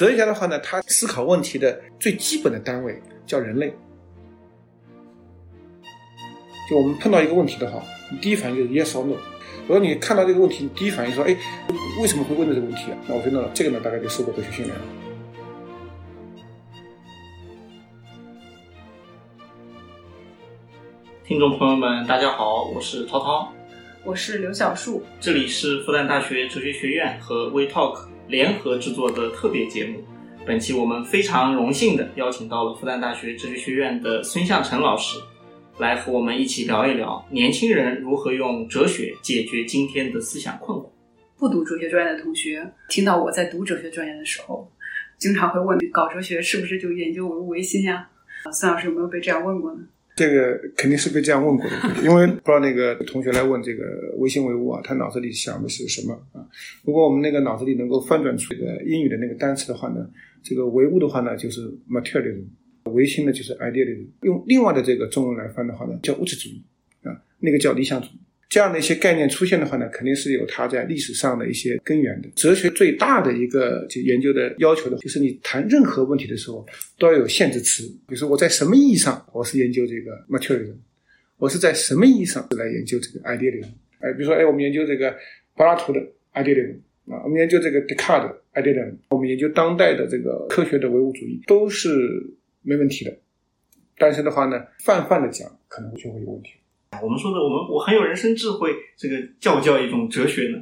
哲学家的话呢，他思考问题的最基本的单位叫人类。就我们碰到一个问题的话，你第一反应就是 yes or no。如果你看到这个问题，你第一反应说，哎，为什么会问这个问题啊？那我觉得这个呢，大概就受过哲学训练了。听众朋友们，大家好，我是涛涛，我是刘小树，这里是复旦大学哲学学院和 WeTalk 联合制作的特别节目。本期我们非常荣幸的邀请到了复旦大学哲学学院的孙向成老师，来和我们一起聊一聊年轻人如何用哲学解决今天的思想困惑。不读哲学专业的同学，听到我在读哲学专业的时候，经常会问：搞哲学是不是就研究唯物唯心呀？孙老师有没有被这样问过呢？这个肯定是被这样问过的，因为不知道那个同学来问这个唯心唯物啊，他脑子里想的是什么啊？如果我们那个脑子里能够翻转出一个英语的那个单词的话呢，这个唯物的话呢就是 materialism，唯心呢就是 idealism，用另外的这个中文来翻的话呢叫物质主义啊，那个叫理想主义。这样的一些概念出现的话呢，肯定是有它在历史上的一些根源的。哲学最大的一个就研究的要求的，就是你谈任何问题的时候都要有限制词。比如说我在什么意义上我是研究这个 material，我是在什么意义上来研究这个 idealism？哎，比如说哎，我们研究这个柏拉图的 idealism 啊，我们研究这个笛卡尔的 idealism，我们研究当代的这个科学的唯物主义都是没问题的。但是的话呢，泛泛的讲，可能就会有问题。我们说的，我们我很有人生智慧，这个叫不叫一种哲学呢？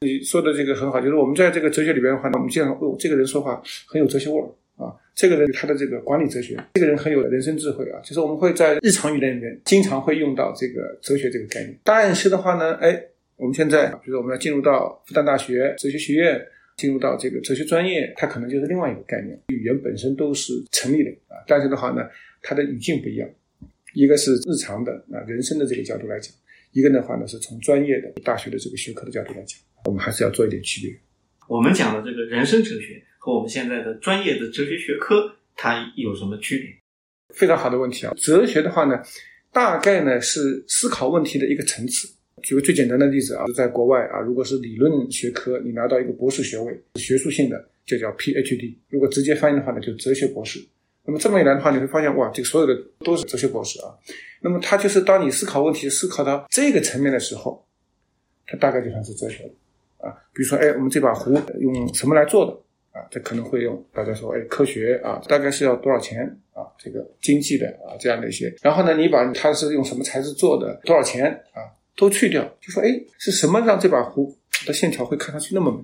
你说的这个很好，就是我们在这个哲学里边的话呢，我们经常哦，这个人说话很有哲学味儿啊，这个人他的这个管理哲学，这个人很有人生智慧啊，就是我们会在日常语言里面经常会用到这个哲学这个概念。但是的话呢，哎，我们现在比如说我们要进入到复旦大学哲学学院，进入到这个哲学专业，它可能就是另外一个概念。语言本身都是成立的啊，但是的话呢，它的语境不一样。一个是日常的啊人生的这个角度来讲，一个的话呢是从专业的大学的这个学科的角度来讲，我们还是要做一点区别。我们讲的这个人生哲学和我们现在的专业的哲学学科，它有什么区别？非常好的问题啊！哲学的话呢，大概呢是思考问题的一个层次。举个最简单的例子啊，在国外啊，如果是理论学科，你拿到一个博士学位，学术性的就叫 PhD；如果直接翻译的话呢，就哲学博士。那么这么一来的话，你会发现哇，这个所有的都是哲学博士啊。那么他就是当你思考问题思考到这个层面的时候，它大概就算是哲学了啊。比如说，哎，我们这把壶用什么来做的啊？这可能会用大家说，哎，科学啊，大概是要多少钱啊？这个经济的啊，这样的一些。然后呢，你把它是用什么材质做的，多少钱啊，都去掉，就说，哎，是什么让这把壶的线条会看上去那么美？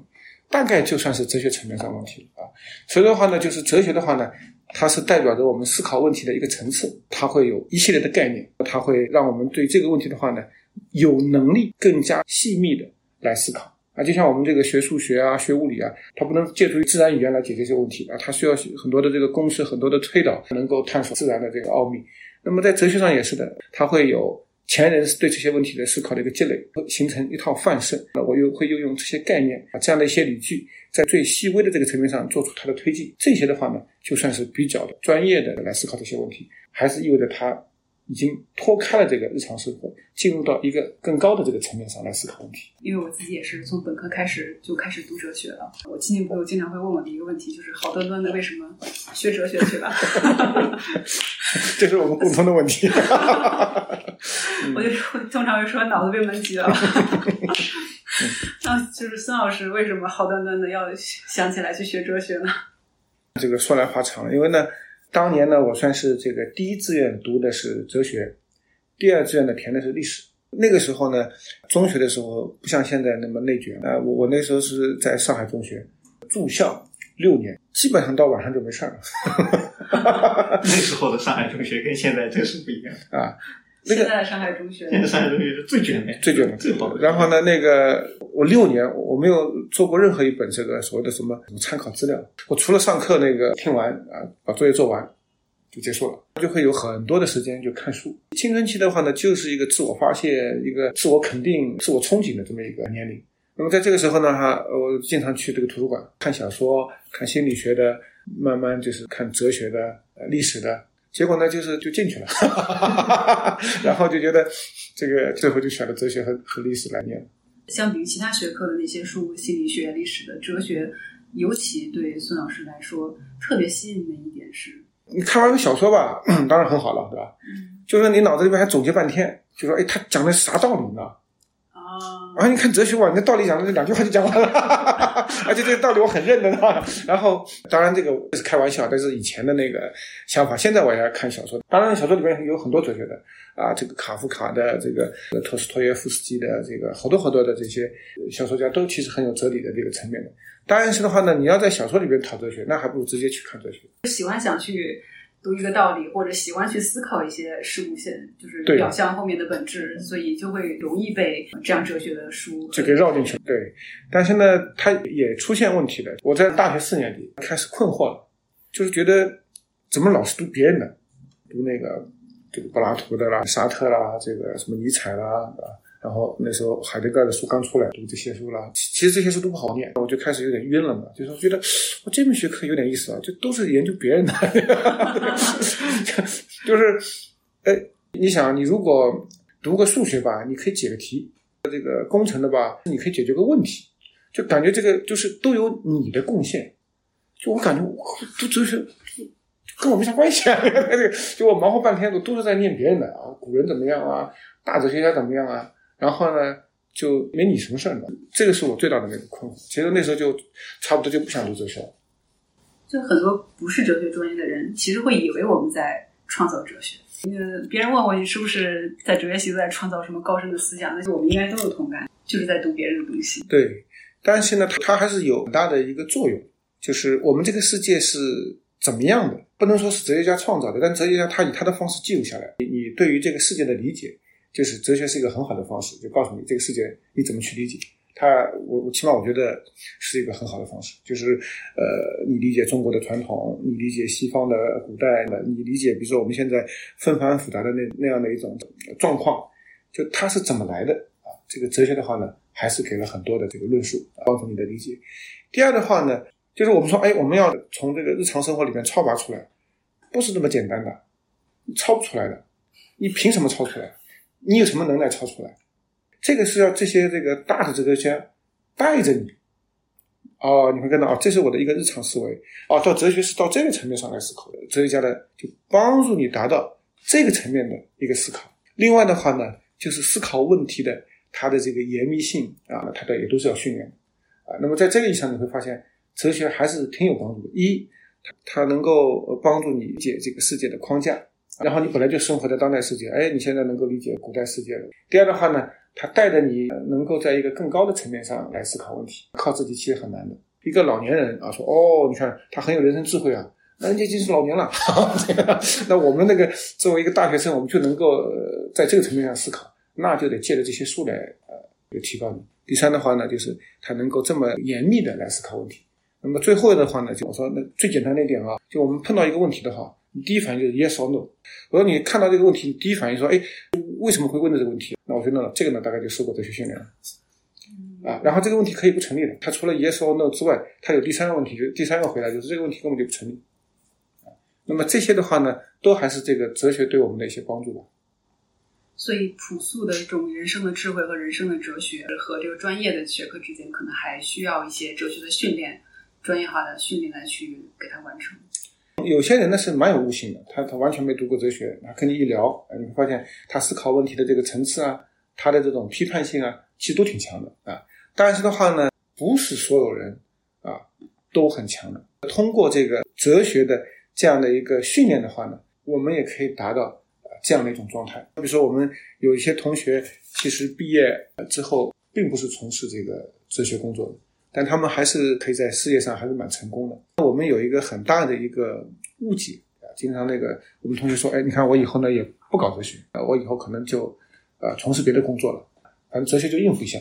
大概就算是哲学层面上问题啊。所以的话呢，就是哲学的话呢。它是代表着我们思考问题的一个层次，它会有一系列的概念，它会让我们对这个问题的话呢，有能力更加细密的来思考啊。就像我们这个学数学啊、学物理啊，它不能借助于自然语言来解决这个问题啊，它需要很多的这个公式、很多的推导，能够探索自然的这个奥秘。那么在哲学上也是的，它会有前人是对这些问题的思考的一个积累，形成一套范式。那我又会运用这些概念啊，这样的一些理据。在最细微的这个层面上做出它的推进，这些的话呢，就算是比较专业的来思考这些问题，还是意味着他已经脱开了这个日常生活，进入到一个更高的这个层面上来思考问题。因为我自己也是从本科开始就开始读哲学了，我亲戚朋友经常会问我的一个问题，就是好端端的为什么学哲学去了？这是我们共同的问题。我就通常会说脑子被闷急了。那就是孙老师为什么好端端的要想起来去学哲学呢？这个说来话长了，因为呢，当年呢，我算是这个第一志愿读的是哲学，第二志愿呢填的是历史。那个时候呢，中学的时候不像现在那么内卷啊。我我那时候是在上海中学住校六年，基本上到晚上就没事了。那时候的上海中学跟现在真是不一样啊。现在的上海中学，现在上海中学是最卷的，最卷的，最好的。然后呢，那个我六年我没有做过任何一本这个所谓的什么什么参考资料，我除了上课那个听完啊，把作业做完就结束了，就会有很多的时间就看书。青春期的话呢，就是一个自我发泄、一个自我肯定、自我憧憬的这么一个年龄。那么在这个时候呢，哈，我经常去这个图书馆看小说、看心理学的，慢慢就是看哲学的、历史的。结果呢，就是就进去了，然后就觉得这个最后就选了哲学和和历史来念。相比于其他学科的那些书，心理学、历史的、哲学，尤其对孙老师来说特别吸引的一点是，你看完个小说吧，当然很好了，对吧？嗯就是你脑子里边还总结半天，就说哎，他讲的是啥道理呢？啊，你看哲学哇，你的道理讲的这两句话就讲完了，而且这个道理我很认的。然后当然这个是开玩笑，但是以前的那个想法，现在我也要看小说。当然小说里面有很多哲学的啊，这个卡夫卡的，这个托斯托耶夫斯基的，这个好多好多的这些小说家都其实很有哲理的这个层面的。但是的话呢，你要在小说里边讨哲学，那还不如直接去看哲学。喜欢想去读一个道理，或者喜欢去思考一些事物现就是表象后面的本质，所以就会容易被这样哲学的书就给绕进去了。对，但是呢，它也出现问题了。我在大学四年级开始困惑了，就是觉得怎么老是读别人的，读那个这个柏拉图的啦、沙特啦、这个什么尼采啦啊。然后那时候海德格尔的书刚出来，读这些书啦，其其实这些书都不好念，我就开始有点晕了嘛，就是觉得 我这门学科有点意思啊，就都是研究别人的，就是，哎，你想，你如果读个数学吧，你可以解个题；这个工程的吧，你可以解决个问题，就感觉这个就是都有你的贡献。就我感觉，我读哲学跟我没啥关系啊！就我忙活半天，我都是在念别人的啊，古人怎么样啊，大哲学家怎么样啊，然后呢，就没你什么事儿了。这个是我最大的那个困惑。其实那时候就差不多就不想读哲学了。就很多不是哲学专业的人，其实会以为我们在创造哲学。呃，别人问我你是不是在哲学系都在创造什么高深的思想，那就我们应该都有同感，就是在读别人的东西。对，但是呢，它它还是有很大的一个作用，就是我们这个世界是怎么样的，不能说是哲学家创造的，但哲学家他以他的方式记录下来。你你对于这个世界的理解，就是哲学是一个很好的方式，就告诉你这个世界你怎么去理解。它，我我起码我觉得是一个很好的方式，就是呃，你理解中国的传统，你理解西方的古代的，你理解比如说我们现在纷繁复杂的那那样的一种状况，就它是怎么来的啊？这个哲学的话呢，还是给了很多的这个论述，帮助你的理解。第二的话呢，就是我们说，哎，我们要从这个日常生活里面超拔出来，不是这么简单的，你超不出来的，你凭什么超出来？你有什么能耐超出来？这个是要这些这个大的哲学家带着你，哦，你会看到啊，这是我的一个日常思维，哦，到哲学是到这个层面上来思考的，哲学家呢就帮助你达到这个层面的一个思考。另外的话呢，就是思考问题的它的这个严密性啊，它的也都是要训练的啊。那么在这个意义上，你会发现哲学还是挺有帮助的。一，它能够帮助你理解这个世界的框架。然后你本来就生活在当代世界，哎，你现在能够理解古代世界了。第二的话呢，它带着你能够在一个更高的层面上来思考问题，靠自己其实很难的。一个老年人啊，说哦，你看他很有人生智慧啊，人家已经是老年了。那我们那个作为一个大学生，我们就能够、在这个层面上思考，那就得借着这些书来呃就提高你。第三的话呢，就是他能够这么严密的来思考问题。那么最后的话呢，就我说那最简单的一点啊，就我们碰到一个问题的话。你第一反应就是 yes or no。我说你看到这个问题，你第一反应说，哎，为什么会问的这个问题？那我说那这个呢，大概就受过哲学训练了。啊，然后这个问题可以不成立的，它除了 yes or no 之外，它有第三个问题，就第三个回答就是这个问题根本就不成立。啊，那么这些的话呢，都还是这个哲学对我们的一些帮助吧。所以，朴素的这种人生的智慧和人生的哲学，和这个专业的学科之间，可能还需要一些哲学的训练、专业化的训练来去给它完成。有些人呢是蛮有悟性的，他他完全没读过哲学，他跟你一聊，你会发现他思考问题的这个层次啊，他的这种批判性啊，其实都挺强的啊。但是的话呢，不是所有人啊都很强的。通过这个哲学的这样的一个训练的话呢，我们也可以达到这样的一种状态。比如说，我们有一些同学其实毕业之后并不是从事这个哲学工作的。但他们还是可以在事业上还是蛮成功的。我们有一个很大的一个误解啊，经常那个我们同学说，哎，你看我以后呢也不搞哲学啊，我以后可能就呃从事别的工作了，反正哲学就应付一下。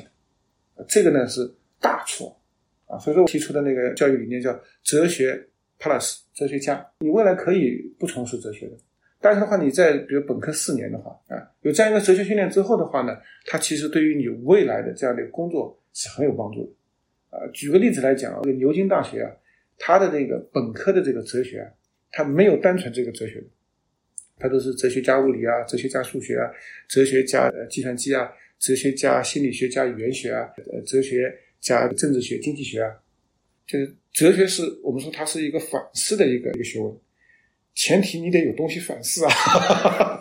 这个呢是大错啊，所以说我提出的那个教育理念叫哲学 plus 哲学家，你未来可以不从事哲学的，但是的话你在比如本科四年的话啊，有这样一个哲学训练之后的话呢，它其实对于你未来的这样的工作是很有帮助的。啊，举个例子来讲，这个牛津大学啊，它的这个本科的这个哲学啊，它没有单纯这个哲学，它都是哲学加物理啊，哲学加数学啊，哲学加计算机啊，哲学加心理学加语言学啊，呃哲学加政治学、经济学啊，就是哲学是我们说它是一个反思的一个一个学问，前提你得有东西反思啊，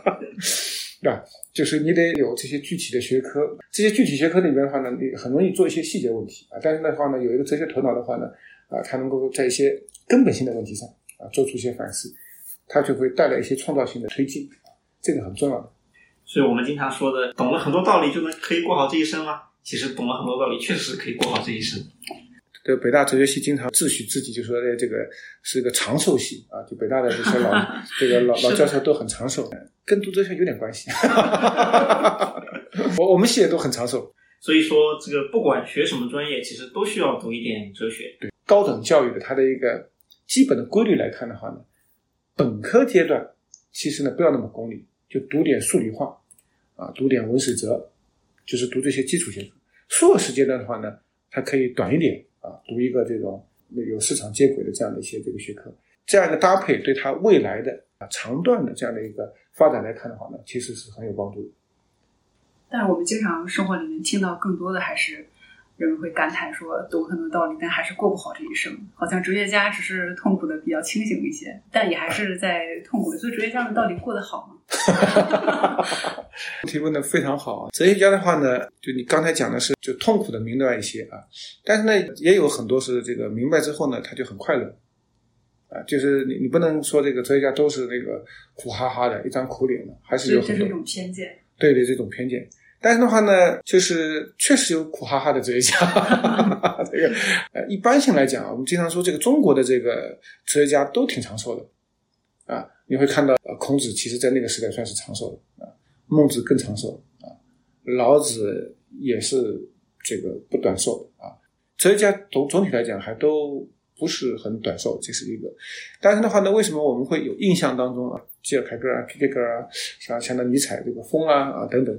对吧？就是你得有这些具体的学科，这些具体学科里面的话呢，你很容易做一些细节问题啊。但是的话呢，有一个哲学头脑的话呢，啊，他能够在一些根本性的问题上啊做出一些反思，它就会带来一些创造性的推进，这个很重要的。所以我们经常说的，懂了很多道理就能可以过好这一生吗？其实懂了很多道理，确实可以过好这一生。这个北大哲学系经常自诩自己就说，这个是个长寿系啊，就北大的这些老 这个老老教授都很长寿，跟读哲学有点关系。我我们系也都很长寿，所以说这个不管学什么专业，其实都需要读一点哲学。对高等教育的它的一个基本的规律来看的话呢，本科阶段其实呢不要那么功利，就读点数理化啊，读点文史哲，就是读这些基础学科。硕士阶段的话呢，它可以短一点。啊，读一个这种有市场接轨的这样的一些这个学科，这样一个搭配，对他未来的啊长段的这样的一个发展来看的话呢，其实是很有帮助的。但是我们经常生活里面听到更多的还是。人们会感叹说，懂很多道理，但还是过不好这一生。好像哲学家只是痛苦的比较清醒一些，但也还是在痛苦。所以，哲学家们到底过得好吗？提问的非常好啊！哲学家的话呢，就你刚才讲的是，就痛苦的明白一些啊，但是呢，也有很多是这个明白之后呢，他就很快乐啊。就是你你不能说这个哲学家都是那个苦哈哈的一张苦脸的，还是有这是一种偏见。对对，这种偏见。但是的话呢，就是确实有苦哈哈的哲学家。这个呃，一般性来讲，我们经常说这个中国的这个哲学家都挺长寿的啊。你会看到，呃，孔子其实在那个时代算是长寿的啊，孟子更长寿啊，老子也是这个不短寿的啊。哲学家总总体来讲还都不是很短寿，这是一个。但是的话呢，为什么我们会有印象当中啊，基尔凯格啊、皮克格啊，像像那尼采这个风啊啊等等。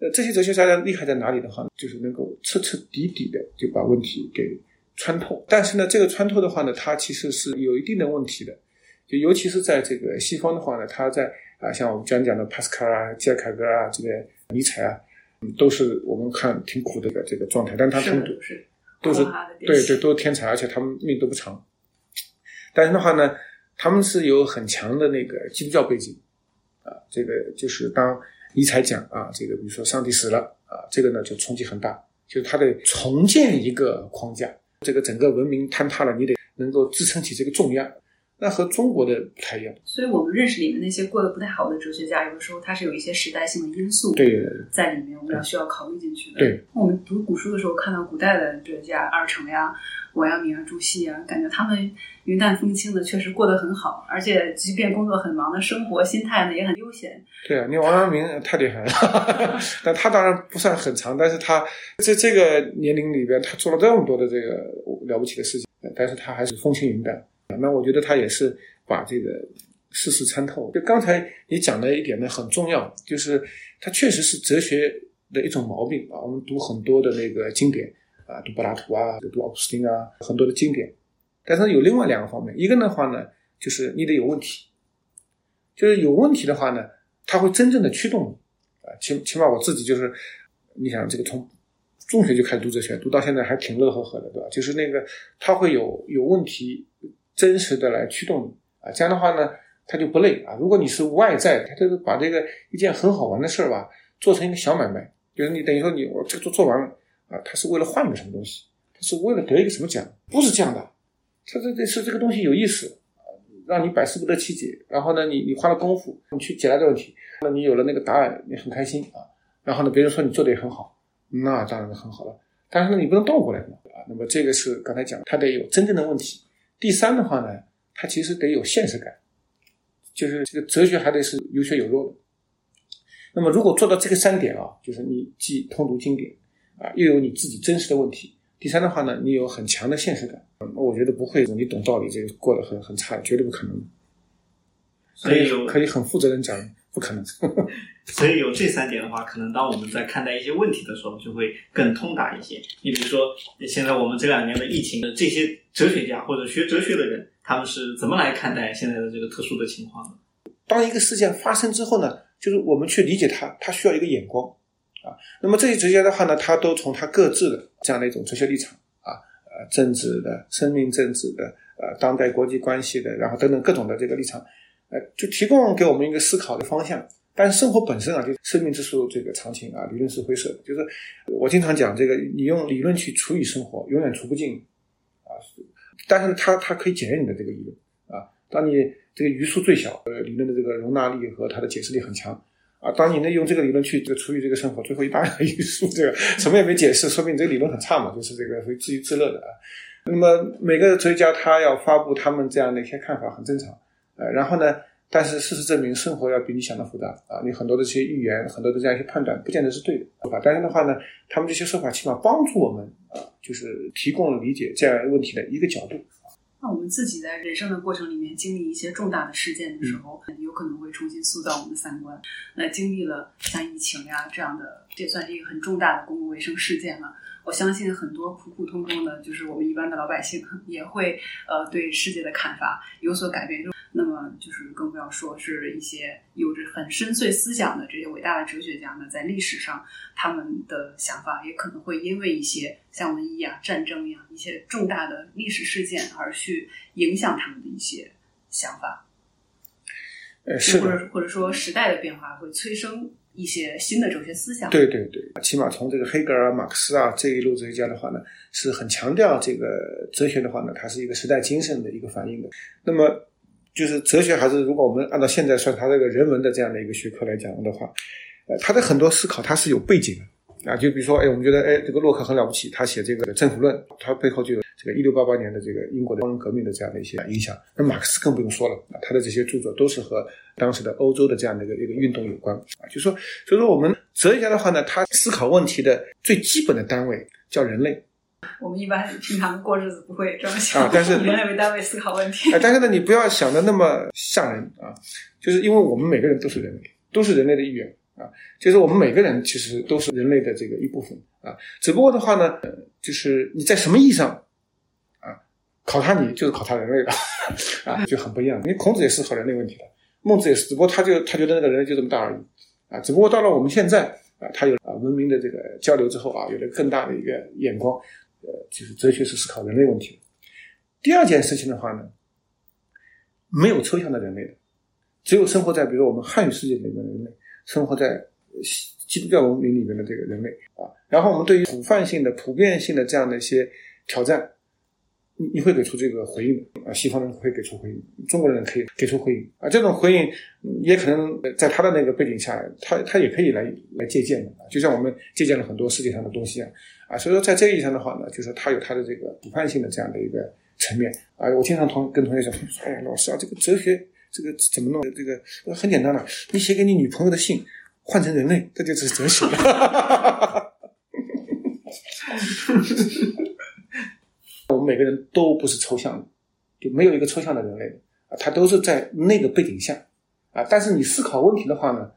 呃，这些哲学家的厉害在哪里的话，就是能够彻彻底底的就把问题给穿透。但是呢，这个穿透的话呢，它其实是有一定的问题的。就尤其是在这个西方的话呢，他在啊，像我们讲讲的帕斯卡啊、基尔凯格啊、这个尼采啊，都是我们看挺苦的这个状态。但他们是都是对对都是天才，而且他们命都不长。但是的话呢，他们是有很强的那个基督教背景啊，这个就是当。尼采讲啊，这个比如说上帝死了啊，这个呢就冲击很大，就是他得重建一个框架，这个整个文明坍塌了，你得能够支撑起这个重压，那和中国的不太一样。所以我们认识里面那些过得不太好的哲学家，有的时候他是有一些时代性的因素对在里面，我们要需要考虑进去的。对，我们读古书的时候看到古代的哲学家二程呀。王阳明啊，朱熹啊，感觉他们云淡风轻的，确实过得很好，而且即便工作很忙的生活，心态呢也很悠闲。对啊，你王阳明太厉害了，但他当然不算很长，但是他在这个年龄里边，他做了这么多的这个了不起的事情，但是他还是风轻云淡。那我觉得他也是把这个世事参透。就刚才你讲的一点呢，很重要，就是他确实是哲学的一种毛病啊。我们读很多的那个经典。啊，读柏拉图啊，读奥古斯丁啊，很多的经典。但是有另外两个方面，一个的话呢，就是你得有问题，就是有问题的话呢，它会真正的驱动你啊。起起码我自己就是，你想这个从中学就开始读哲学，读到现在还挺乐呵呵的，对吧？就是那个它会有有问题，真实的来驱动你啊。这样的话呢，它就不累啊。如果你是外在，他就是把这个一件很好玩的事儿吧，做成一个小买卖，就是你等于说你我这个做做完了。啊，他是为了换个什么东西？他是为了得一个什么奖？不是这样的，他这这是这个东西有意思，让你百思不得其解。然后呢，你你花了功夫，你去解答这个问题，那你有了那个答案，你很开心啊。然后呢，别人说你做的也很好，那当然很好了。但是呢，你不能倒过来嘛，啊。那么这个是刚才讲，他得有真正的问题。第三的话呢，他其实得有现实感，就是这个哲学还得是有血有肉的。那么如果做到这个三点啊，就是你既通读经典。啊，又有你自己真实的问题。第三的话呢，你有很强的现实感。我觉得不会，你懂道理，这个过得很很差，绝对不可能。所以可以很负责任讲，不可能。所以有这三点的话，可能当我们在看待一些问题的时候，就会更通达一些。你比如说，现在我们这两年的疫情，这些哲学家或者学哲学的人，他们是怎么来看待现在的这个特殊的情况的？当一个事件发生之后呢，就是我们去理解它，它需要一个眼光。啊，那么这些哲学的话呢，他都从他各自的这样的一种哲学立场啊，呃政治的、生命政治的、呃当代国际关系的，然后等等各种的这个立场，呃，就提供给我们一个思考的方向。但是生活本身啊，就生命之树这个场景啊，理论是灰色的。就是我经常讲这个，你用理论去除以生活，永远除不尽啊。但是它它可以检验你的这个理论啊。当你这个余数最小，呃，理论的这个容纳力和它的解释力很强啊。当你呢用这个理论去这个除以这个生活，最后一大堆余数，这个什么也没解释，说明你这个理论很差嘛，就是这个会自娱自乐的啊。那么每个哲学家他要发布他们这样的一些看法很正常，呃，然后呢？但是事实证明，生活要比你想的复杂啊！你很多的这些预言，很多的这样一些判断，不见得是对的，对吧？但是的话呢，他们这些说法起码帮助我们啊，就是提供了理解这样问题的一个角度。那我们自己在人生的过程里面经历一些重大的事件的时候，有可能会重新塑造我们的三观。那经历了像疫情呀这样的，这算是一个很重大的公共卫生事件了。我相信很多普普通通的，就是我们一般的老百姓，也会呃对世界的看法有所改变。那么，就是更不要说是一些有着很深邃思想的这些伟大的哲学家呢，在历史上他们的想法也可能会因为一些像瘟疫啊、战争呀一些重大的历史事件而去影响他们的一些想法。呃，是或者或者说时代的变化会催生一些新的哲学思想。对对对，起码从这个黑格尔、马克思啊这一路哲学家的话呢，是很强调这个哲学的话呢，它是一个时代精神的一个反映的。那么。就是哲学还是如果我们按照现在算它这个人文的这样的一个学科来讲的话，呃，它的很多思考它是有背景的啊。就比如说，哎，我们觉得，哎，这个洛克很了不起，他写这个《政府论》，他背后就有这个一六八八年的这个英国的工人革命的这样的一些影响。那马克思更不用说了啊，他的这些著作都是和当时的欧洲的这样的一个一个运动有关啊。就说，所以说我们哲学家的话呢，他思考问题的最基本的单位叫人类。我们一般平常过日子不会这么想啊，但是以人类为单位思考问题。啊，但是呢，你不要想的那么吓人啊，就是因为我们每个人都是人类，都是人类的一员啊，就是我们每个人其实都是人类的这个一部分啊，只不过的话呢，就是你在什么意义上啊考察你就是考察人类的 啊，就很不一样。因为孔子也思考人类问题的，孟子也是，只不过他就他觉得那个人类就这么大而已啊，只不过到了我们现在啊，他有啊文明的这个交流之后啊，有了更大的一个眼光。呃，就是哲学是思考人类问题。第二件事情的话呢，没有抽象的人类的，只有生活在比如我们汉语世界里面的人类，生活在基督教文明里面的这个人类啊。然后我们对于普泛性的、普遍性的这样的一些挑战，你你会给出这个回应的啊。西方人会给出回应，中国人可以给出回应啊。这种回应也可能在他的那个背景下，他他也可以来来借鉴的啊。就像我们借鉴了很多世界上的东西啊。啊，所以说在这个意义上的话呢，就是它有它的这个批判性的这样的一个层面啊。我经常同跟同学讲，哎呀，老师啊，这个哲学这个怎么弄？这个很简单了，你写给你女朋友的信换成人类，这就是哲学。我们每个人都不是抽象的，就没有一个抽象的人类啊，他都是在那个背景下啊。但是你思考问题的话呢？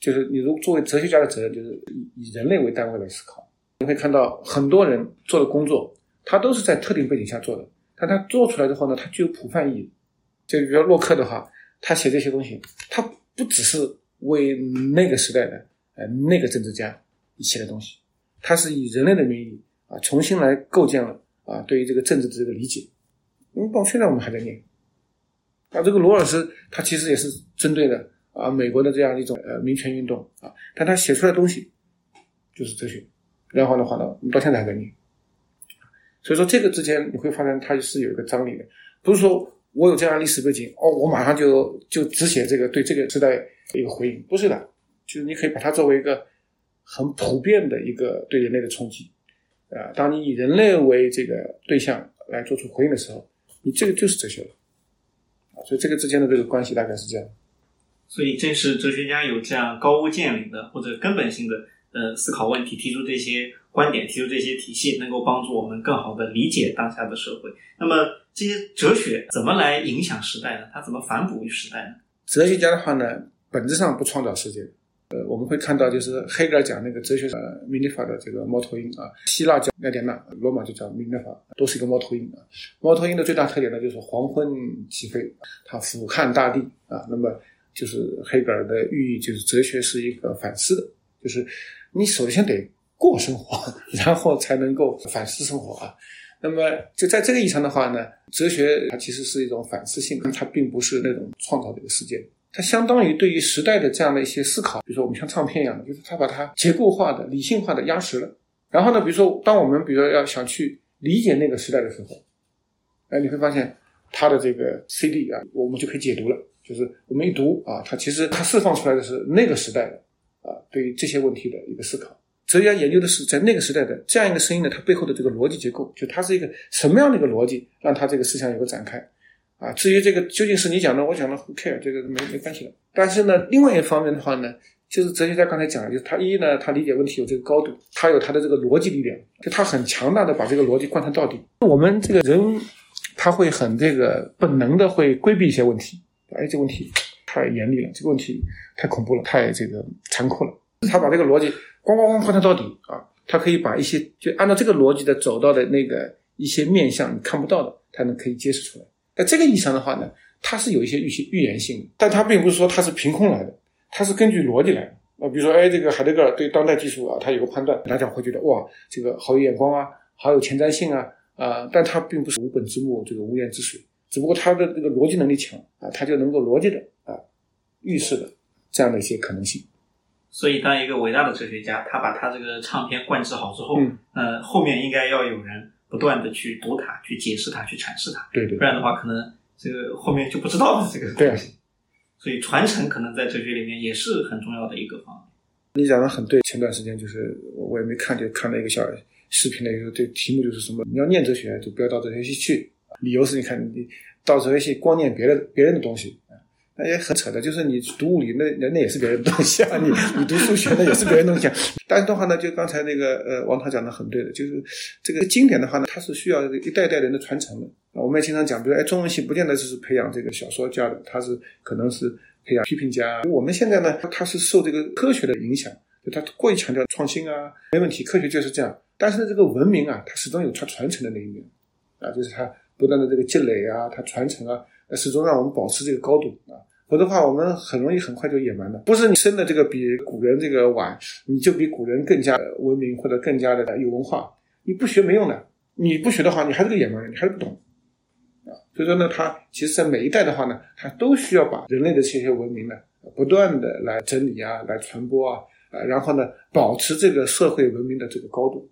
就是你如作为哲学家的责任，就是以以人类为单位来思考。你会看到很多人做的工作，他都是在特定背景下做的，但他做出来之后呢，他具有普泛意义。就比如洛克的话，他写这些东西，他不只是为那个时代的呃那个政治家写的东西，他是以人类的名义啊，重新来构建了啊对于这个政治的这个理解。嗯，到现在我们还在念。啊，这个罗尔斯他其实也是针对的。啊，美国的这样一种呃民权运动啊，但他写出来的东西就是哲学，然后的话呢，我们到现在还在念。所以说这个之间你会发现它是有一个张力的，不是说我有这样历史背景哦，我马上就就只写这个对这个时代一个回应，不是的，就是你可以把它作为一个很普遍的一个对人类的冲击啊。当你以人类为这个对象来做出回应的时候，你这个就是哲学了啊。所以这个之间的这个关系大概是这样。所以，正是哲学家有这样高屋建瓴的或者根本性的呃思考问题，提出这些观点，提出这些体系，能够帮助我们更好的理解当下的社会。那么，这些哲学怎么来影响时代呢？它怎么反哺于时代呢？哲学家的话呢，本质上不创造世界。呃，我们会看到，就是黑格尔讲那个哲学呃米涅法的这个猫头鹰啊，希腊叫雅典娜，罗马就叫米涅法，都是一个猫头鹰啊。猫头鹰的最大特点呢，就是黄昏起飞，它俯瞰大地啊。那么就是黑格尔的寓意，就是哲学是一个反思的，就是你首先得过生活，然后才能够反思生活啊。那么就在这个意义上的话呢，哲学它其实是一种反思性，它并不是那种创造这个世界。它相当于对于时代的这样的一些思考，比如说我们像唱片一样的，就是它把它结构化的、理性化的压实了。然后呢，比如说当我们比如说要想去理解那个时代的时候，哎，你会发现它的这个 CD 啊，我们就可以解读了。就是我们一读啊，它其实它释放出来的是那个时代的啊，对于这些问题的一个思考。哲学家研究的是在那个时代的这样一个声音呢，它背后的这个逻辑结构，就它是一个什么样的一个逻辑，让它这个思想有个展开。啊，至于这个究竟是你讲的，我讲的，who care，这个没没关系的。但是呢，另外一方面的话呢，就是哲学家刚才讲的，就是他一呢，他理解问题有这个高度，他有他的这个逻辑力量，就他很强大的把这个逻辑贯穿到底。我们这个人他会很这个本能的会规避一些问题，哎，这个问题太严厉了，这个问题太恐怖了，太这个残酷了。他把这个逻辑咣咣咣贯穿到底啊，他可以把一些就按照这个逻辑的走到的那个一些面相你看不到的，他能可以揭示出来。在这个意义上的话呢，它是有一些预期预言性的，但它并不是说它是凭空来的，它是根据逻辑来的。啊，比如说，哎，这个海德格尔对当代技术啊，他有个判断，大家会觉得哇，这个好有眼光啊，好有前瞻性啊，啊，但他并不是无本之木，这个无源之水，只不过他的这个逻辑能力强啊，他就能够逻辑的啊预示的这样的一些可能性。所以，当一个伟大的哲学家，他把他这个唱片灌制好之后，嗯，呃，后面应该要有人。不断的去读它，去解释它，去阐释它。对对。不然的话，可能这个后面就不知道了这个东西。所以传承可能在哲学里面也是很重要的一个方面。你讲的很对。前段时间就是我我也没看，就看了一个小视频的一个，这题目就是什么？你要念哲学，就不要到哲学系去。理由是你看你到哲学系光念别的别人的东西。那也很扯的，就是你读物理，那那那也是别人的东西啊；你你读数学，那也是别人东西。啊但是的话呢，就刚才那个呃王涛讲的很对的，就是这个经典的话呢，它是需要一代代人的传承的啊。我们也经常讲，比如哎，中文系不见得就是培养这个小说家的，它是可能是培养批评家。我们现在呢，它是受这个科学的影响，就它过于强调创新啊，没问题，科学就是这样。但是，这个文明啊，它始终有它传承的那一面啊，就是它不断的这个积累啊，它传承啊，始终让我们保持这个高度啊。否则的话，我们很容易很快就野蛮了。不是你生的这个比古人这个晚，你就比古人更加文明或者更加的有文化。你不学没用的，你不学的话，你还是个野蛮人，你还是不懂啊。所以说呢，他其实在每一代的话呢，他都需要把人类的这些文明呢，不断的来整理啊，来传播啊，啊，然后呢，保持这个社会文明的这个高度。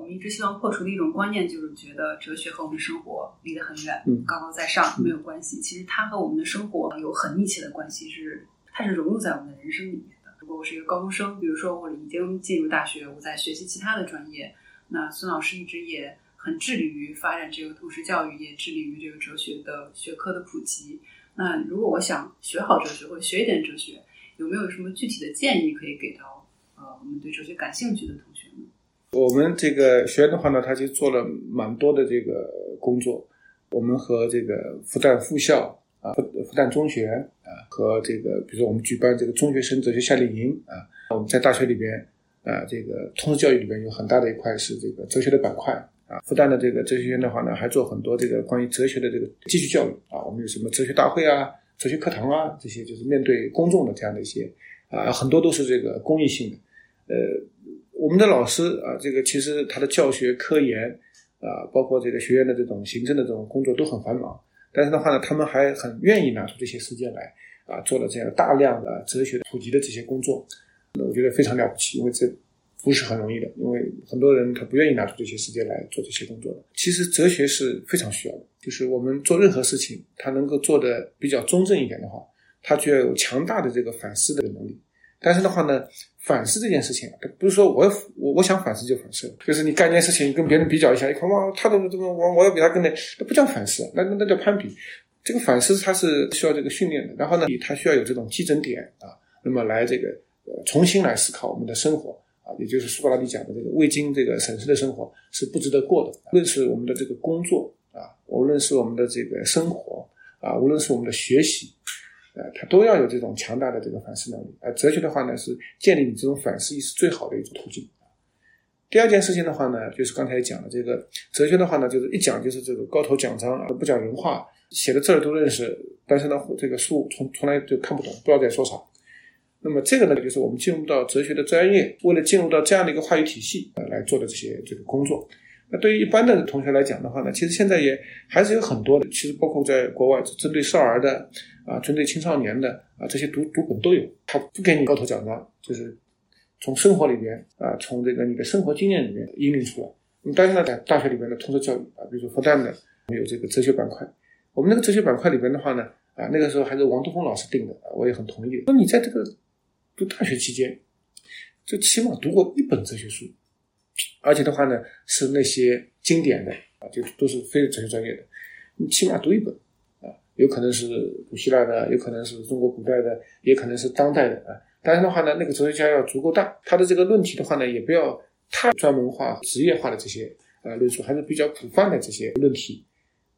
我们一直希望破除的一种观念，就是觉得哲学和我们生活离得很远，嗯，高高在上没有关系。其实它和我们的生活有很密切的关系，是它是融入在我们的人生里面的。如果我是一个高中生，比如说我已经进入大学，我在学习其他的专业，那孙老师一直也很致力于发展这个通识教育，也致力于这个哲学的学科的普及。那如果我想学好哲学，或者学一点哲学，有没有什么具体的建议可以给到呃我们对哲学感兴趣的同学呢？我们这个学院的话呢，他就做了蛮多的这个工作。我们和这个复旦附校啊、复复旦中学啊，和这个比如说我们举办这个中学生哲学夏令营啊，我们在大学里边啊，这个通识教育里边有很大的一块是这个哲学的板块啊。复旦的这个哲学院的话呢，还做很多这个关于哲学的这个继续教育啊。我们有什么哲学大会啊、哲学课堂啊，这些就是面对公众的这样的一些啊，很多都是这个公益性的，呃。我们的老师啊，这个其实他的教学、科研啊，包括这个学院的这种行政的这种工作都很繁忙，但是的话呢，他们还很愿意拿出这些时间来啊，做了这样大量的哲学普及的这些工作，那我觉得非常了不起，因为这不是很容易的，因为很多人他不愿意拿出这些时间来做这些工作的。其实哲学是非常需要的，就是我们做任何事情，他能够做的比较中正一点的话，他就要有强大的这个反思的能力。但是的话呢，反思这件事情，不是说我我我想反思就反思，就是你干一件事情跟别人比较一下，一看哇，他怎么怎么我我要比他更那，那不叫反思，那那那叫攀比。这个反思它是需要这个训练的，然后呢，它需要有这种基准点啊，那么来这个呃重新来思考我们的生活啊，也就是苏格拉底讲的这个未经这个审视的生活是不值得过的。无论是我们的这个工作啊，无论是我们的这个生活啊，无论是我们的学习。呃，他都要有这种强大的这个反思能力。而哲学的话呢，是建立你这种反思意识最好的一种途径。第二件事情的话呢，就是刚才讲的这个哲学的话呢，就是一讲就是这个高头讲章，不讲人话，写的字儿都认识，但是呢，这个书从从来就看不懂，不知道在说啥。那么这个呢，就是我们进入到哲学的专业，为了进入到这样的一个话语体系呃来做的这些这个工作。那对于一般的同学来讲的话呢，其实现在也还是有很多的，其实包括在国外针对少儿的啊，针对青少年的啊，这些读读本都有，他不给你高头奖章，就是从生活里边啊，从这个你的生活经验里面引领出来。那么但是呢，在大学里边的通识教育啊，比如说复旦的有这个哲学板块，我们那个哲学板块里边的话呢，啊，那个时候还是王东峰老师定的，我也很同意。那你在这个读大学期间，就起码读过一本哲学书。而且的话呢，是那些经典的啊，就都是非哲学专业的，你起码读一本，有可能是古希腊的，有可能是中国古代的，也可能是当代的啊。当然的话呢，那个哲学家要足够大，他的这个论题的话呢，也不要太专门化、职业化的这些啊论述，还是比较普泛的这些论题。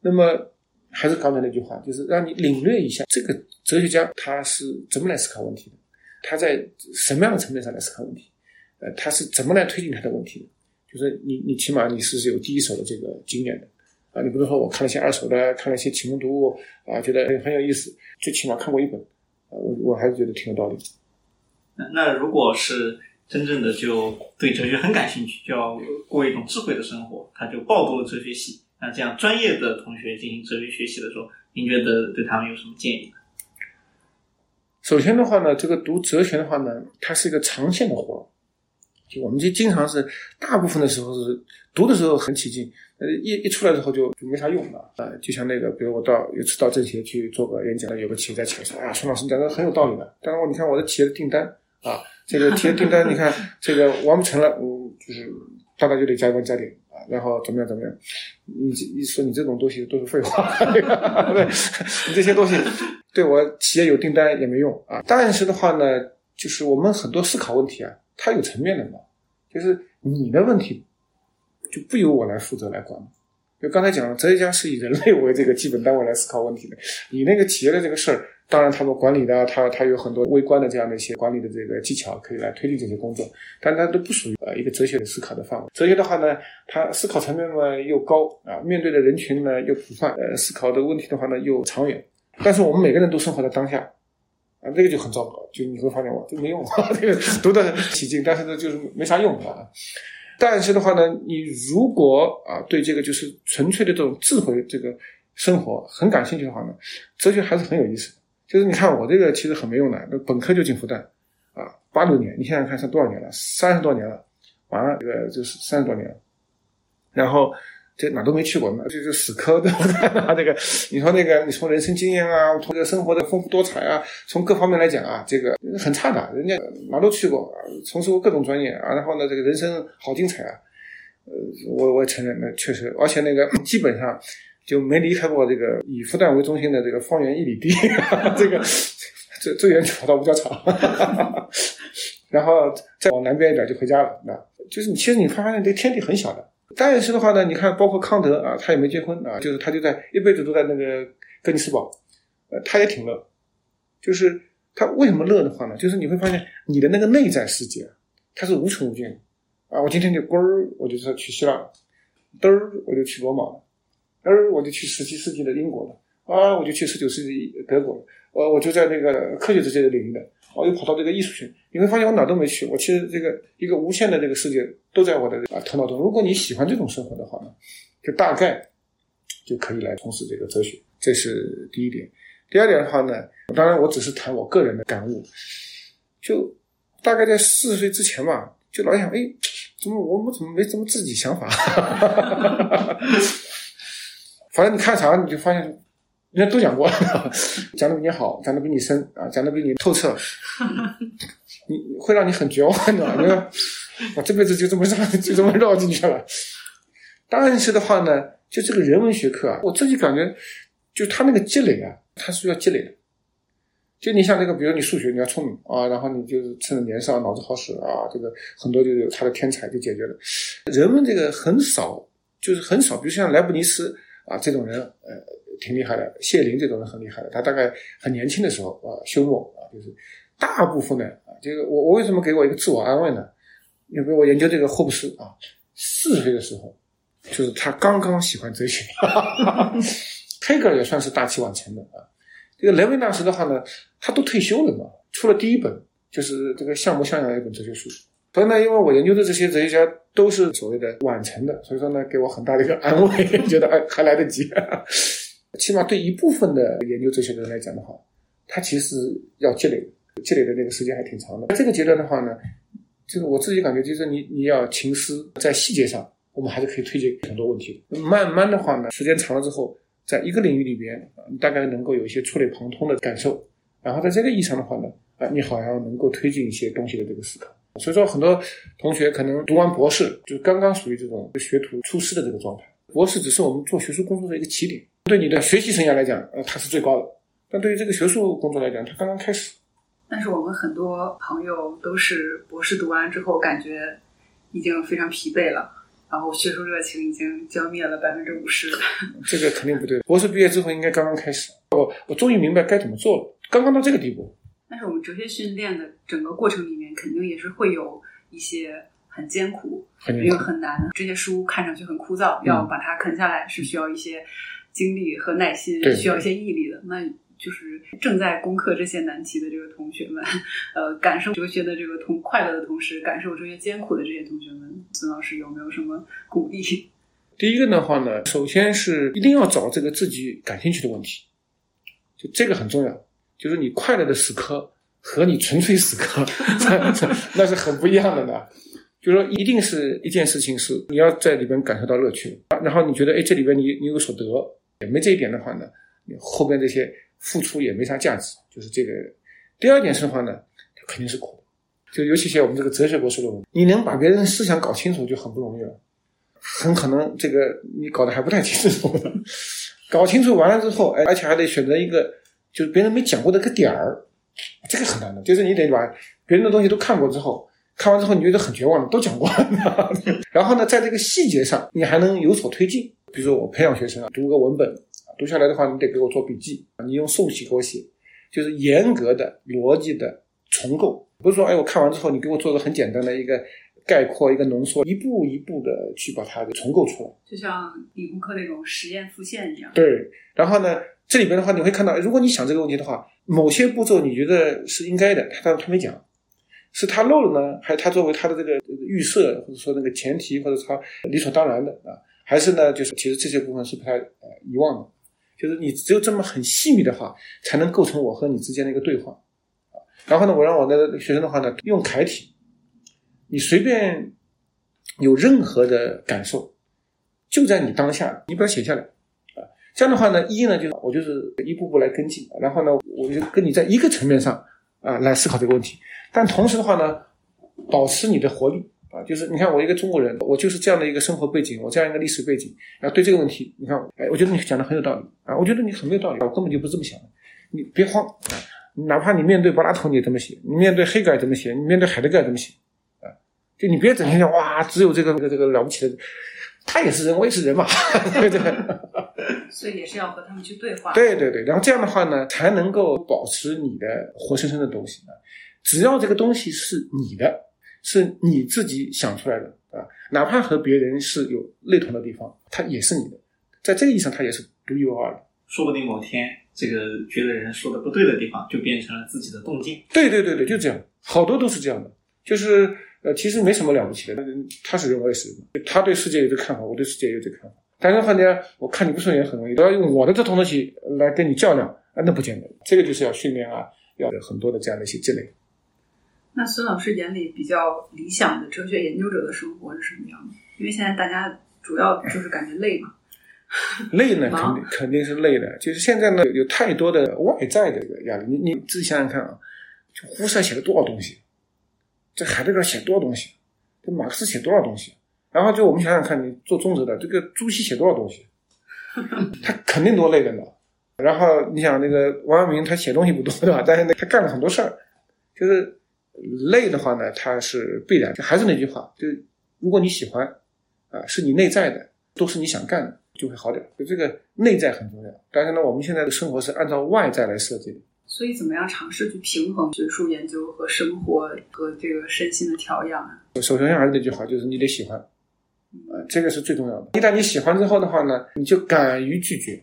那么还是刚才那句话，就是让你领略一下这个哲学家他是怎么来思考问题的，他在什么样的层面上来思考问题。呃，他是怎么来推进他的问题的？就是你，你起码你是有第一手的这个经验的啊！你不是说我看了些二手的，看了些启蒙读物啊，觉得很有意思，最起码看过一本啊，我我还是觉得挺有道理。那那如果是真正的就对哲学很感兴趣，就要过一种智慧的生活，他就报读了哲学系。那这样专业的同学进行哲学学习的时候，您觉得对他们有什么建议呢？首先的话呢，这个读哲学的话呢，它是一个长线的活。我们就经常是大部分的时候是读的时候很起劲，呃，一一出来之后就就没啥用了啊。就像那个，比如我到有次到政协去做个演讲，有个企业在起来说：“啊，孙老师讲的很有道理的。”但是你看我的企业的订单啊，这个企业订单你看这个完不成了，嗯，就是大概就得加班加点啊，然后怎么样怎么样？你你说你这种东西都是废话，对，你这些东西对我企业有订单也没用啊。但是的话呢，就是我们很多思考问题啊。它有层面的嘛，就是你的问题就不由我来负责来管。就刚才讲了，哲学家是以人类为这个基本单位来思考问题的。你那个企业的这个事儿，当然他们管理的，他他有很多微观的这样的一些管理的这个技巧可以来推进这些工作，但它都不属于呃一个哲学的思考的范围。哲学的话呢，它思考层面嘛又高啊，面对的人群呢又普泛，呃，思考的问题的话呢又长远。但是我们每个人都生活在当下。啊，这个就很糟糕，就你会发现哇，这没用，这个读的起劲，但是呢，就是没啥用啊。但是的话呢，你如果啊对这个就是纯粹的这种智慧这个生活很感兴趣的话呢，哲学还是很有意思。就是你看我这个其实很没用的，那本科就进复旦啊，八六年，你现在看是多少年了？三十多年了，完了这个就是三十多年了，然后。这哪都没去过，那就死磕 对不对？这个你说那个，你从人生经验啊，从这个生活的丰富多彩啊，从各方面来讲啊，这个很差的。人家哪都去过，从事过各种专业啊，然后呢，这个人生好精彩啊。呃，我我承认，那确实，而且那个基本上就没离开过这个以复旦为中心的这个方圆一里地，这个最最远就跑到五角场，然后再往南边一点就回家了。那就是你，其实你发现这天地很小的。但是的话呢，你看，包括康德啊，他也没结婚啊，就是他就在一辈子都在那个哥尼斯堡，呃，他也挺乐。就是他为什么乐的话呢？就是你会发现你的那个内在世界，它是无穷无尽的啊。我今天就滚儿，我就说去希腊了；嘚儿，我就去罗马了；嘚儿，我就去十七世纪的英国了；啊，我就去十九世纪德国了。我我就在那个科学这些的领域的。我又跑到这个艺术圈，你会发现我哪都没去。我其实这个一个无限的这个世界都在我的啊头脑中。如果你喜欢这种生活的话呢，就大概就可以来从事这个哲学。这是第一点。第二点的话呢，当然我只是谈我个人的感悟。就大概在四十岁之前吧，就老想，哎，怎么我们怎么没怎么自己想法？反正你看啥，你就发现。人家都讲过，讲的比你好，讲的比你深啊，讲的比你透彻，你会让你很绝望的。你说我 这辈子就这么绕，就这么绕进去了。但是的话呢，就这个人文学科啊，我自己感觉，就他那个积累啊，他是要积累的。就你像这个，比如你数学你要聪明啊，然后你就是趁着年少脑子好使啊，这个很多就有他的天才就解决了。人文这个很少，就是很少，比如像莱布尼茨啊这种人，呃。挺厉害的，谢林这种人很厉害的。他大概很年轻的时候啊，休谟啊，就是大部分的啊，这个我我为什么给我一个自我安慰呢？因为我研究这个霍布斯啊，四十岁的时候，就是他刚刚喜欢哲学，黑格尔也算是大器晚成的啊。这个雷维纳斯的话呢，他都退休了嘛，出了第一本就是这个像模像样的一本哲学书。所以呢，因为我研究的这些哲学家都是所谓的晚成的，所以说呢，给我很大的一个安慰，觉得哎还来得及。起码对一部分的研究哲学的人来讲的话，他其实要积累，积累的那个时间还挺长的。这个阶段的话呢，就是我自己感觉，就是你你要勤思，在细节上，我们还是可以推进很多问题。慢慢的话呢，时间长了之后，在一个领域里边，大概能够有一些触类旁通的感受。然后在这个意义上的话呢，啊，你好像能够推进一些东西的这个思考。所以说，很多同学可能读完博士，就刚刚属于这种学徒出师的这个状态。博士只是我们做学术工作的一个起点，对你的学习生涯来讲，呃，它是最高的。但对于这个学术工作来讲，它刚刚开始。但是我们很多朋友都是博士读完之后，感觉已经非常疲惫了，然后学术热情已经浇灭了百分之五十。这个肯定不对。博士毕业之后应该刚刚开始。我我终于明白该怎么做了，刚刚到这个地步。但是我们哲学训练的整个过程里面，肯定也是会有一些很艰苦，因为很难。这些书看上去很枯燥，要把它啃下来是需要一些精力和耐心，需要一些毅力的。那就是正在攻克这些难题的这个同学们，呃，感受哲学的这个同快乐的同时，感受这些艰苦的这些同学们，孙老师有没有什么鼓励？第一个的话呢，首先是一定要找这个自己感兴趣的问题，就这个很重要。就是你快乐的死磕和你纯粹死磕，那是很不一样的呢。就是说，一定是一件事情是你要在里边感受到乐趣，啊然后你觉得哎，这里边你你有所得，也没这一点的话呢，你后边这些付出也没啥价值。就是这个。第二点是的话呢，肯定是苦。就尤其像我们这个哲学博士论文，你能把别人思想搞清楚就很不容易了，很可能这个你搞得还不太清楚。搞清楚完了之后，哎，而且还得选择一个。就是别人没讲过的一个点儿，这个很难的。就是你得把别人的东西都看过之后，看完之后你觉得很绝望，都讲过。然后呢，在这个细节上，你还能有所推进。比如说我培养学生啊，读个文本啊，读下来的话，你得给我做笔记啊，你用速写给我写，就是严格的逻辑的重构，不是说哎我看完之后你给我做个很简单的一个概括、一个浓缩，一步一步的去把它给重构出来，就像理工科那种实验复现一样。对，然后呢？这里边的话，你会看到，如果你想这个问题的话，某些步骤你觉得是应该的，他他没讲，是他漏了呢，还是他作为他的这个预设，或者说那个前提，或者他理所当然的啊？还是呢，就是其实这些部分是被他呃遗忘的，就是你只有这么很细密的话，才能构成我和你之间的一个对话啊。然后呢，我让我的学生的话呢，用楷体，你随便有任何的感受，就在你当下，你把它写下来。这样的话呢，一呢就是我就是一步步来跟进，然后呢，我就跟你在一个层面上啊来思考这个问题，但同时的话呢，保持你的活力啊，就是你看我一个中国人，我就是这样的一个生活背景，我这样一个历史背景，然后对这个问题，你看，哎，我觉得你讲的很有道理啊，我觉得你很没有道理，我根本就不这么想的，你别慌啊，哪怕你面对柏拉图你怎么写，你面对黑格尔怎么写，你面对海德格尔怎么写啊，就你别整天想哇，只有这个这个这个了不起的。他也是人，我也是人嘛，对不对？所以也是要和他们去对话。对对对，然后这样的话呢，才能够保持你的活生生的东西。只要这个东西是你的，是你自己想出来的啊，哪怕和别人是有类同的地方，它也是你的。在这个意义上，它也是独一无二的。说不定某天，这个觉得人说的不对的地方，就变成了自己的动静。对对对对，就这样，好多都是这样的，就是。呃，其实没什么了不起的，他是人，我也是人，他对世界有这个看法，我对世界有这个看法。但是话呢，我看你不顺眼很容易，都要用我的这套东西来跟你较量啊，那不简单。这个就是要训练啊，要有很多的这样的一些积累。那孙老师眼里比较理想的哲学研究者的生活是什么样的？因为现在大家主要就是感觉累嘛。累呢，肯定肯定是累的。就是现在呢，有太多的外在的压力。你你自己想想看啊，就胡塞写了多少东西。这海德格尔写多少东西？这马克思写多少东西？然后就我们想想看，你做中哲的这个朱熹写多少东西？他肯定多累的呢。然后你想那个王阳明，他写东西不多对吧？但是呢，他干了很多事儿。就是累的话呢，他是必然。还是那句话，就是如果你喜欢啊，是你内在的，都是你想干的，就会好点。就这个内在很重要。但是呢，我们现在的生活是按照外在来设计的。所以，怎么样尝试去平衡学术研究和生活和这个身心的调养啊？首先还是那句话，就是你得喜欢，啊，这个是最重要的。一旦你喜欢之后的话呢，你就敢于拒绝，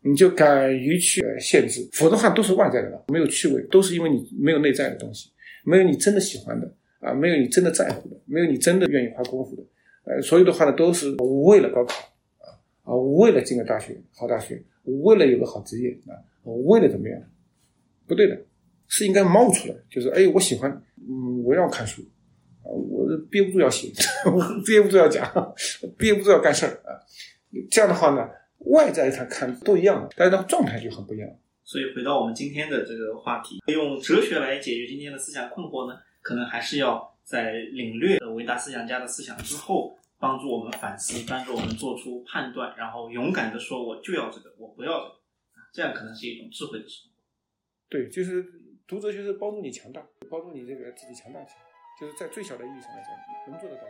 你就敢于去限制，否则的话都是外在的了，没有趣味，都是因为你没有内在的东西。没有你真的喜欢的啊，没有你真的在乎的，没有你真的愿意花功夫的，呃，所有的话呢都是为了高考啊啊，为了进个大学好大学，为了有个好职业啊，为了怎么样？不对的，是应该冒出来，就是哎，我喜欢，嗯，我要看书，憋不住要写，憋不住要讲，憋不住要干事儿啊，这样的话呢，外在上看都一样，但是那个状态就很不一样。所以回到我们今天的这个话题，用哲学来解决今天的思想困惑呢，可能还是要在领略伟大思想家的思想之后，帮助我们反思，帮助我们做出判断，然后勇敢的说我就要这个，我不要这个，这样可能是一种智慧的生活。对，就是读哲学是帮助你强大，帮助你这个自己强大起来，就是在最小的意义上来讲，能做得到。